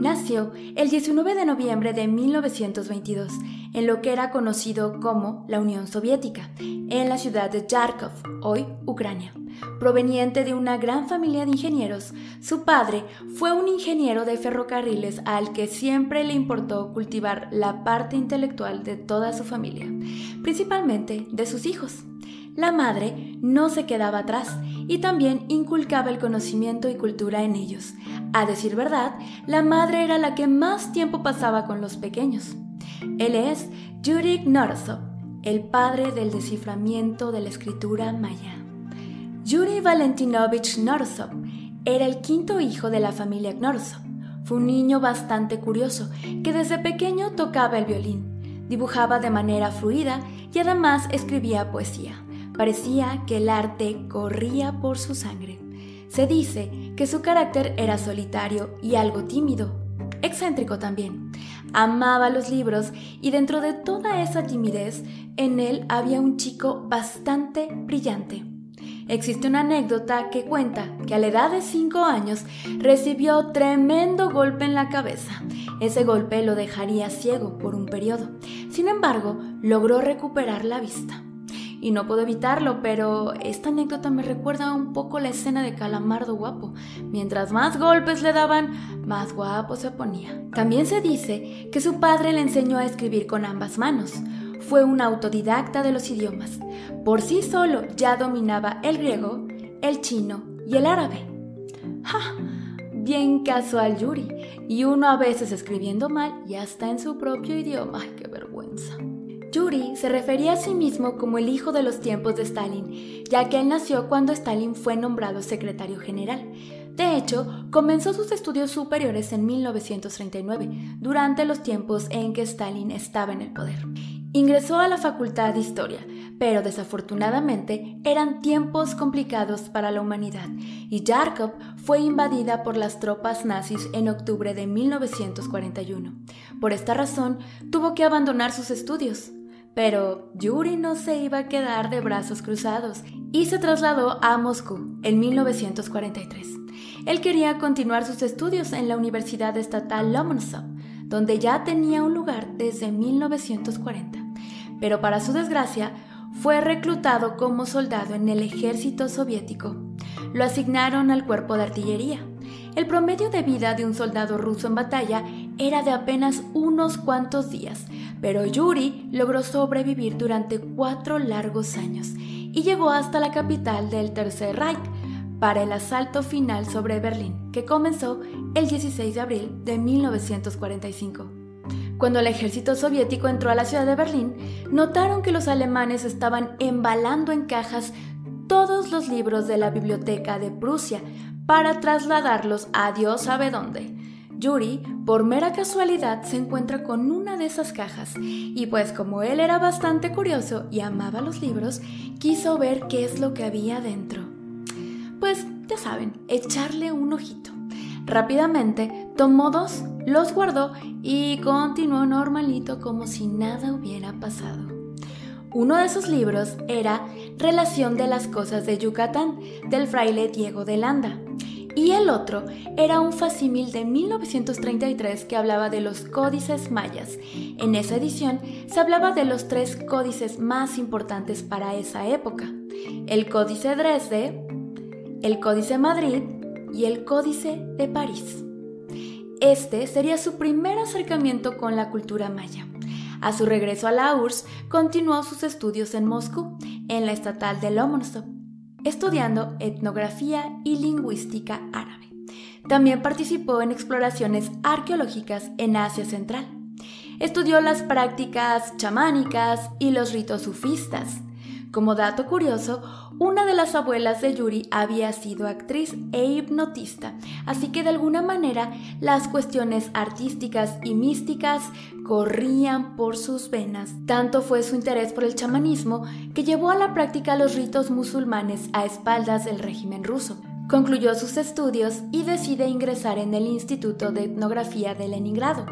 Nació el 19 de noviembre de 1922 en lo que era conocido como la Unión Soviética, en la ciudad de Yarkov, hoy Ucrania. Proveniente de una gran familia de ingenieros, su padre fue un ingeniero de ferrocarriles al que siempre le importó cultivar la parte intelectual de toda su familia, principalmente de sus hijos. La madre no se quedaba atrás y también inculcaba el conocimiento y cultura en ellos. A decir verdad, la madre era la que más tiempo pasaba con los pequeños. Él es Yuri Knorosov, el padre del desciframiento de la escritura maya. Yuri Valentinovich Knorosov era el quinto hijo de la familia Knorosov. Fue un niño bastante curioso que desde pequeño tocaba el violín, dibujaba de manera fluida y además escribía poesía. Parecía que el arte corría por su sangre. Se dice que su carácter era solitario y algo tímido, excéntrico también. Amaba los libros y dentro de toda esa timidez, en él había un chico bastante brillante. Existe una anécdota que cuenta que a la edad de 5 años recibió tremendo golpe en la cabeza. Ese golpe lo dejaría ciego por un periodo. Sin embargo, logró recuperar la vista y no puedo evitarlo, pero esta anécdota me recuerda un poco la escena de Calamardo guapo. Mientras más golpes le daban, más guapo se ponía. También se dice que su padre le enseñó a escribir con ambas manos. Fue un autodidacta de los idiomas. Por sí solo ya dominaba el griego, el chino y el árabe. ¡Ja! Bien casual Yuri. Y uno a veces escribiendo mal y hasta en su propio idioma. ¡Ay, qué! Yuri se refería a sí mismo como el hijo de los tiempos de Stalin, ya que él nació cuando Stalin fue nombrado secretario general. De hecho, comenzó sus estudios superiores en 1939, durante los tiempos en que Stalin estaba en el poder. Ingresó a la Facultad de Historia, pero desafortunadamente eran tiempos complicados para la humanidad y Yarkov fue invadida por las tropas nazis en octubre de 1941. Por esta razón, tuvo que abandonar sus estudios. Pero Yuri no se iba a quedar de brazos cruzados y se trasladó a Moscú en 1943. Él quería continuar sus estudios en la Universidad Estatal Lomonosov, donde ya tenía un lugar desde 1940. Pero para su desgracia, fue reclutado como soldado en el ejército soviético. Lo asignaron al cuerpo de artillería. El promedio de vida de un soldado ruso en batalla era de apenas unos cuantos días, pero Yuri logró sobrevivir durante cuatro largos años y llegó hasta la capital del Tercer Reich para el asalto final sobre Berlín, que comenzó el 16 de abril de 1945. Cuando el ejército soviético entró a la ciudad de Berlín, notaron que los alemanes estaban embalando en cajas todos los libros de la biblioteca de Prusia para trasladarlos a Dios sabe dónde. Yuri, por mera casualidad, se encuentra con una de esas cajas y pues como él era bastante curioso y amaba los libros, quiso ver qué es lo que había dentro. Pues ya saben, echarle un ojito. Rápidamente tomó dos, los guardó y continuó normalito como si nada hubiera pasado. Uno de sus libros era Relación de las Cosas de Yucatán, del fraile Diego de Landa. Y el otro era un facímil de 1933 que hablaba de los códices mayas. En esa edición se hablaba de los tres códices más importantes para esa época. El Códice Dresde, el Códice Madrid y el Códice de París. Este sería su primer acercamiento con la cultura maya. A su regreso a la URSS, continuó sus estudios en Moscú, en la estatal de Lomonosov, estudiando etnografía y lingüística árabe. También participó en exploraciones arqueológicas en Asia Central. Estudió las prácticas chamánicas y los ritos sufistas. Como dato curioso, una de las abuelas de Yuri había sido actriz e hipnotista, así que de alguna manera las cuestiones artísticas y místicas corrían por sus venas. Tanto fue su interés por el chamanismo que llevó a la práctica los ritos musulmanes a espaldas del régimen ruso. Concluyó sus estudios y decide ingresar en el Instituto de Etnografía de Leningrado.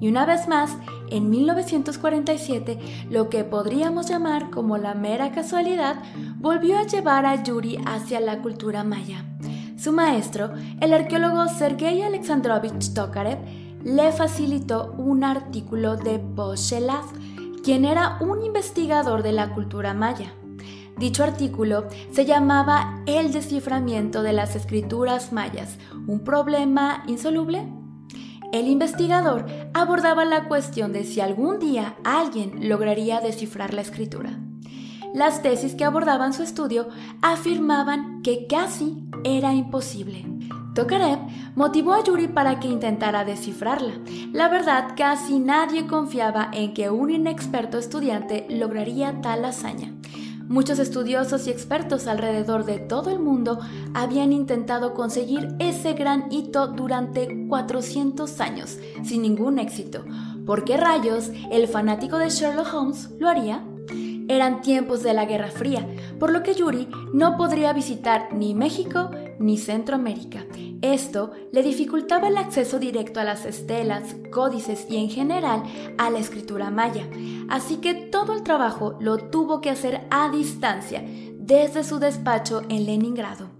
Y una vez más, en 1947, lo que podríamos llamar como la mera casualidad, volvió a llevar a Yuri hacia la cultura maya. Su maestro, el arqueólogo Sergei Alexandrovich Tokarev, le facilitó un artículo de Poshelav, quien era un investigador de la cultura maya. Dicho artículo se llamaba El desciframiento de las escrituras mayas, un problema insoluble. El investigador abordaba la cuestión de si algún día alguien lograría descifrar la escritura. Las tesis que abordaban su estudio afirmaban que casi era imposible. Tokarev motivó a Yuri para que intentara descifrarla. La verdad, casi nadie confiaba en que un inexperto estudiante lograría tal hazaña. Muchos estudiosos y expertos alrededor de todo el mundo habían intentado conseguir ese gran hito durante 400 años, sin ningún éxito. ¿Por qué rayos el fanático de Sherlock Holmes lo haría? Eran tiempos de la Guerra Fría, por lo que Yuri no podría visitar ni México ni Centroamérica. Esto le dificultaba el acceso directo a las estelas, códices y en general a la escritura maya, así que todo el trabajo lo tuvo que hacer a distancia, desde su despacho en Leningrado.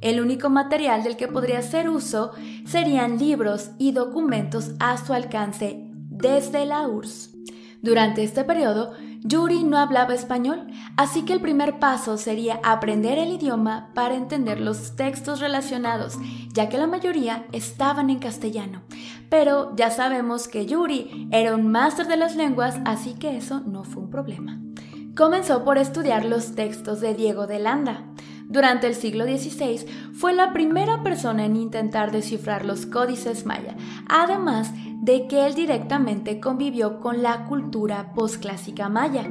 El único material del que podría hacer uso serían libros y documentos a su alcance desde la URSS. Durante este periodo, Yuri no hablaba español, así que el primer paso sería aprender el idioma para entender los textos relacionados, ya que la mayoría estaban en castellano. Pero ya sabemos que Yuri era un máster de las lenguas, así que eso no fue un problema. Comenzó por estudiar los textos de Diego de Landa. Durante el siglo XVI fue la primera persona en intentar descifrar los códices maya, además de que él directamente convivió con la cultura posclásica maya.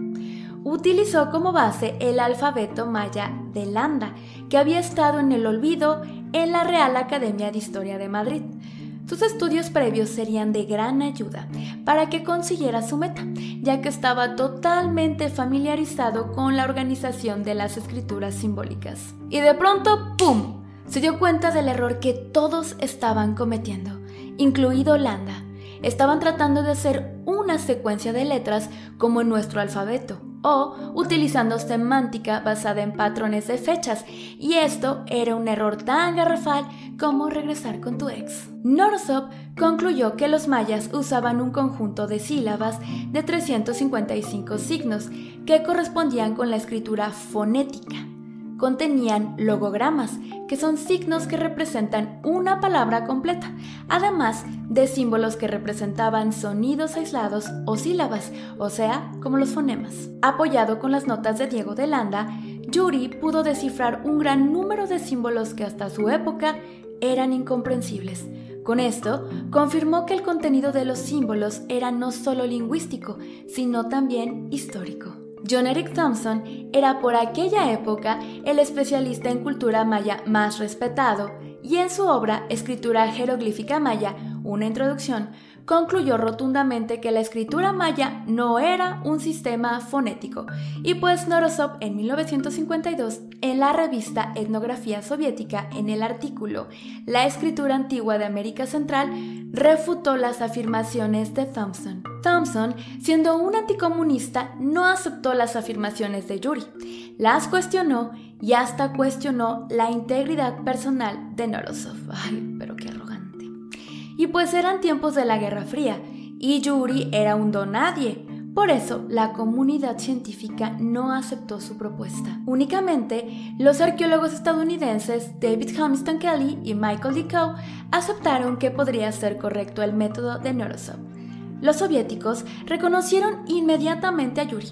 Utilizó como base el alfabeto maya de Landa, que había estado en el olvido en la Real Academia de Historia de Madrid. Sus estudios previos serían de gran ayuda para que consiguiera su meta, ya que estaba totalmente familiarizado con la organización de las escrituras simbólicas. Y de pronto, ¡pum!, se dio cuenta del error que todos estaban cometiendo, incluido Landa, estaban tratando de hacer una secuencia de letras como en nuestro alfabeto o utilizando semántica basada en patrones de fechas, y esto era un error tan garrafal como regresar con tu ex. Norsop concluyó que los mayas usaban un conjunto de sílabas de 355 signos que correspondían con la escritura fonética contenían logogramas, que son signos que representan una palabra completa, además de símbolos que representaban sonidos aislados o sílabas, o sea, como los fonemas. Apoyado con las notas de Diego de Landa, Yuri pudo descifrar un gran número de símbolos que hasta su época eran incomprensibles. Con esto, confirmó que el contenido de los símbolos era no solo lingüístico, sino también histórico. John Eric Thompson era por aquella época el especialista en cultura maya más respetado y en su obra Escritura jeroglífica maya, una introducción, concluyó rotundamente que la escritura maya no era un sistema fonético, y pues Norosov en 1952, en la revista Etnografía Soviética, en el artículo La escritura antigua de América Central, refutó las afirmaciones de Thompson. Thompson, siendo un anticomunista, no aceptó las afirmaciones de Yuri, las cuestionó y hasta cuestionó la integridad personal de Norosov. Ay, pero qué arrogante. Y pues eran tiempos de la Guerra Fría, y Yuri era un donadie. Por eso, la comunidad científica no aceptó su propuesta. Únicamente, los arqueólogos estadounidenses David Hamilton Kelly y Michael D. aceptaron que podría ser correcto el método de Norosov. Los soviéticos reconocieron inmediatamente a Yuri,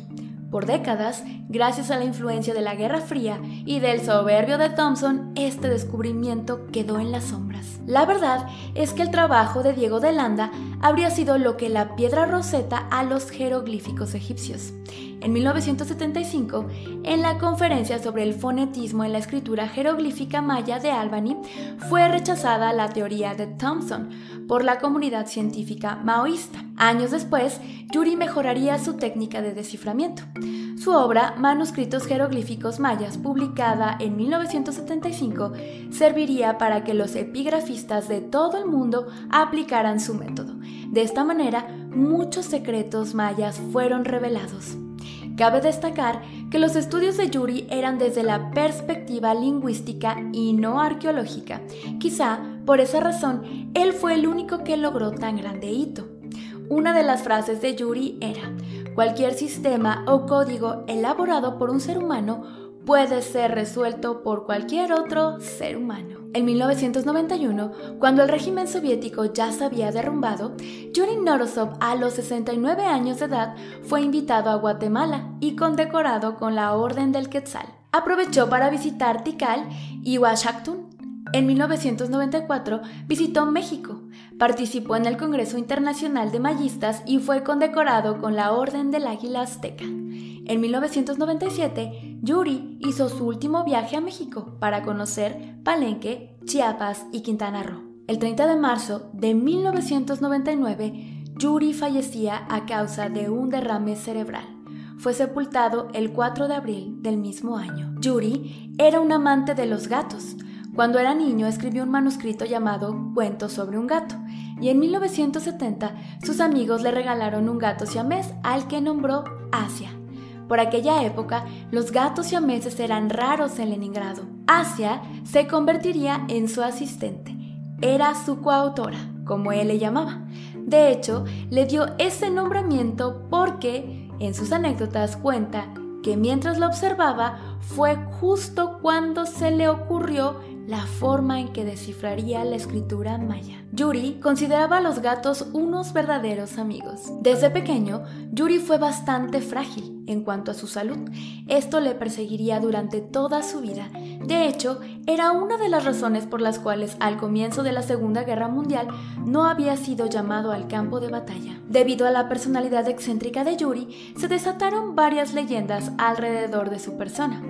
por décadas, gracias a la influencia de la Guerra Fría y del soberbio de Thompson, este descubrimiento quedó en las sombras. La verdad es que el trabajo de Diego de Landa habría sido lo que la piedra roseta a los jeroglíficos egipcios. En 1975, en la conferencia sobre el fonetismo en la escritura jeroglífica maya de Albany, fue rechazada la teoría de Thompson por la comunidad científica maoísta. Años después, Yuri mejoraría su técnica de desciframiento. Su obra, Manuscritos Jeroglíficos Mayas, publicada en 1975, serviría para que los epigrafistas de todo el mundo aplicaran su método. De esta manera, muchos secretos mayas fueron revelados. Cabe destacar que los estudios de Yuri eran desde la perspectiva lingüística y no arqueológica. Quizá por esa razón él fue el único que logró tan grande hito. Una de las frases de Yuri era, cualquier sistema o código elaborado por un ser humano puede ser resuelto por cualquier otro ser humano. En 1991, cuando el régimen soviético ya se había derrumbado, Yuri Norosov, a los 69 años de edad, fue invitado a Guatemala y condecorado con la Orden del Quetzal. Aprovechó para visitar Tikal y Oaxaca. En 1994 visitó México, participó en el Congreso Internacional de Mayistas y fue condecorado con la Orden del Águila Azteca. En 1997, Yuri hizo su último viaje a México para conocer Palenque, Chiapas y Quintana Roo. El 30 de marzo de 1999, Yuri fallecía a causa de un derrame cerebral. Fue sepultado el 4 de abril del mismo año. Yuri era un amante de los gatos, cuando era niño escribió un manuscrito llamado Cuentos sobre un gato, y en 1970 sus amigos le regalaron un gato siamés al que nombró Asia. Por aquella época, los gatos siameses eran raros en Leningrado. Asia se convertiría en su asistente. Era su coautora, como él le llamaba. De hecho, le dio ese nombramiento porque, en sus anécdotas cuenta que mientras lo observaba fue justo cuando se le ocurrió la forma en que descifraría la escritura maya. Yuri consideraba a los gatos unos verdaderos amigos. Desde pequeño, Yuri fue bastante frágil en cuanto a su salud. Esto le perseguiría durante toda su vida. De hecho, era una de las razones por las cuales al comienzo de la Segunda Guerra Mundial no había sido llamado al campo de batalla. Debido a la personalidad excéntrica de Yuri, se desataron varias leyendas alrededor de su persona.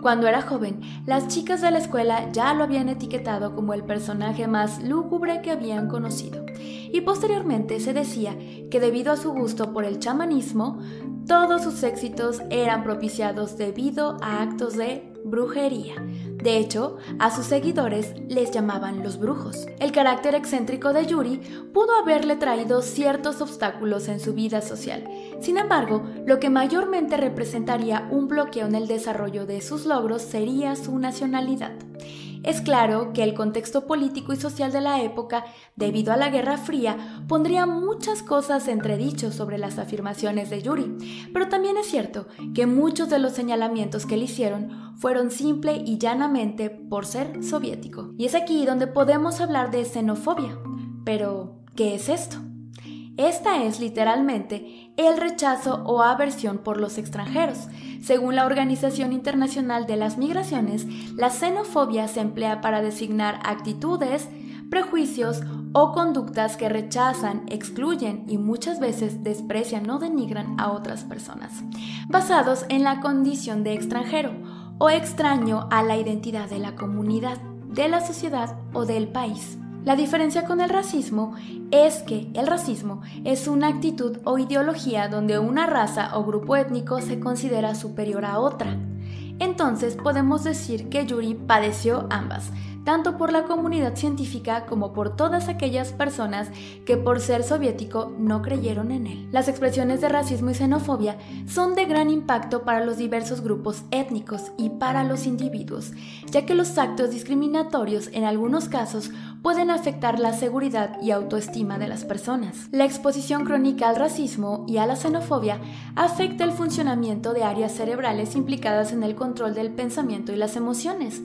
Cuando era joven, las chicas de la escuela ya lo habían etiquetado como el personaje más lúgubre que habían conocido. Y posteriormente se decía que debido a su gusto por el chamanismo, todos sus éxitos eran propiciados debido a actos de brujería. De hecho, a sus seguidores les llamaban los brujos. El carácter excéntrico de Yuri pudo haberle traído ciertos obstáculos en su vida social. Sin embargo, lo que mayormente representaría un bloqueo en el desarrollo de sus logros sería su nacionalidad. Es claro que el contexto político y social de la época, debido a la Guerra Fría, pondría muchas cosas entredicho sobre las afirmaciones de Yuri, pero también es cierto que muchos de los señalamientos que le hicieron fueron simple y llanamente por ser soviético. Y es aquí donde podemos hablar de xenofobia. Pero, ¿qué es esto? Esta es literalmente el rechazo o aversión por los extranjeros. Según la Organización Internacional de las Migraciones, la xenofobia se emplea para designar actitudes, prejuicios o conductas que rechazan, excluyen y muchas veces desprecian o denigran a otras personas, basados en la condición de extranjero o extraño a la identidad de la comunidad, de la sociedad o del país. La diferencia con el racismo es que el racismo es una actitud o ideología donde una raza o grupo étnico se considera superior a otra. Entonces podemos decir que Yuri padeció ambas, tanto por la comunidad científica como por todas aquellas personas que por ser soviético no creyeron en él. Las expresiones de racismo y xenofobia son de gran impacto para los diversos grupos étnicos y para los individuos, ya que los actos discriminatorios en algunos casos pueden afectar la seguridad y autoestima de las personas. La exposición crónica al racismo y a la xenofobia afecta el funcionamiento de áreas cerebrales implicadas en el control del pensamiento y las emociones.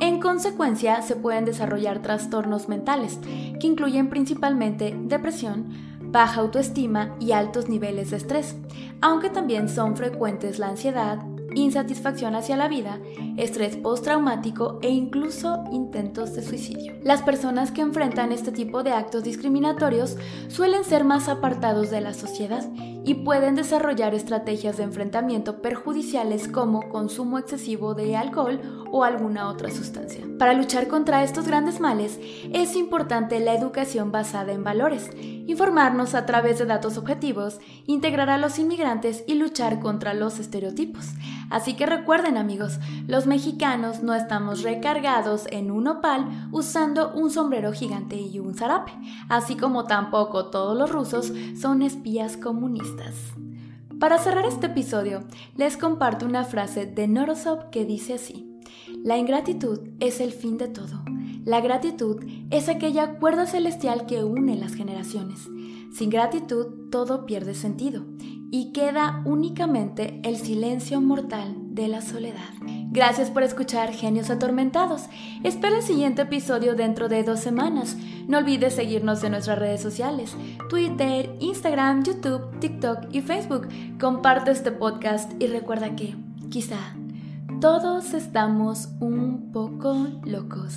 En consecuencia, se pueden desarrollar trastornos mentales, que incluyen principalmente depresión, baja autoestima y altos niveles de estrés, aunque también son frecuentes la ansiedad, insatisfacción hacia la vida, estrés postraumático e incluso intentos de suicidio. Las personas que enfrentan este tipo de actos discriminatorios suelen ser más apartados de la sociedad y pueden desarrollar estrategias de enfrentamiento perjudiciales como consumo excesivo de alcohol o alguna otra sustancia. Para luchar contra estos grandes males es importante la educación basada en valores, informarnos a través de datos objetivos, integrar a los inmigrantes y luchar contra los estereotipos. Así que recuerden amigos, los mexicanos no estamos recargados en un opal usando un sombrero gigante y un zarape, así como tampoco todos los rusos son espías comunistas. Para cerrar este episodio, les comparto una frase de Norosov que dice así. La ingratitud es el fin de todo. La gratitud es aquella cuerda celestial que une las generaciones. Sin gratitud todo pierde sentido y queda únicamente el silencio mortal de la soledad. Gracias por escuchar Genios Atormentados. Espero el siguiente episodio dentro de dos semanas. No olvides seguirnos en nuestras redes sociales, Twitter, Instagram, YouTube, TikTok y Facebook. Comparte este podcast y recuerda que, quizá, todos estamos un poco locos.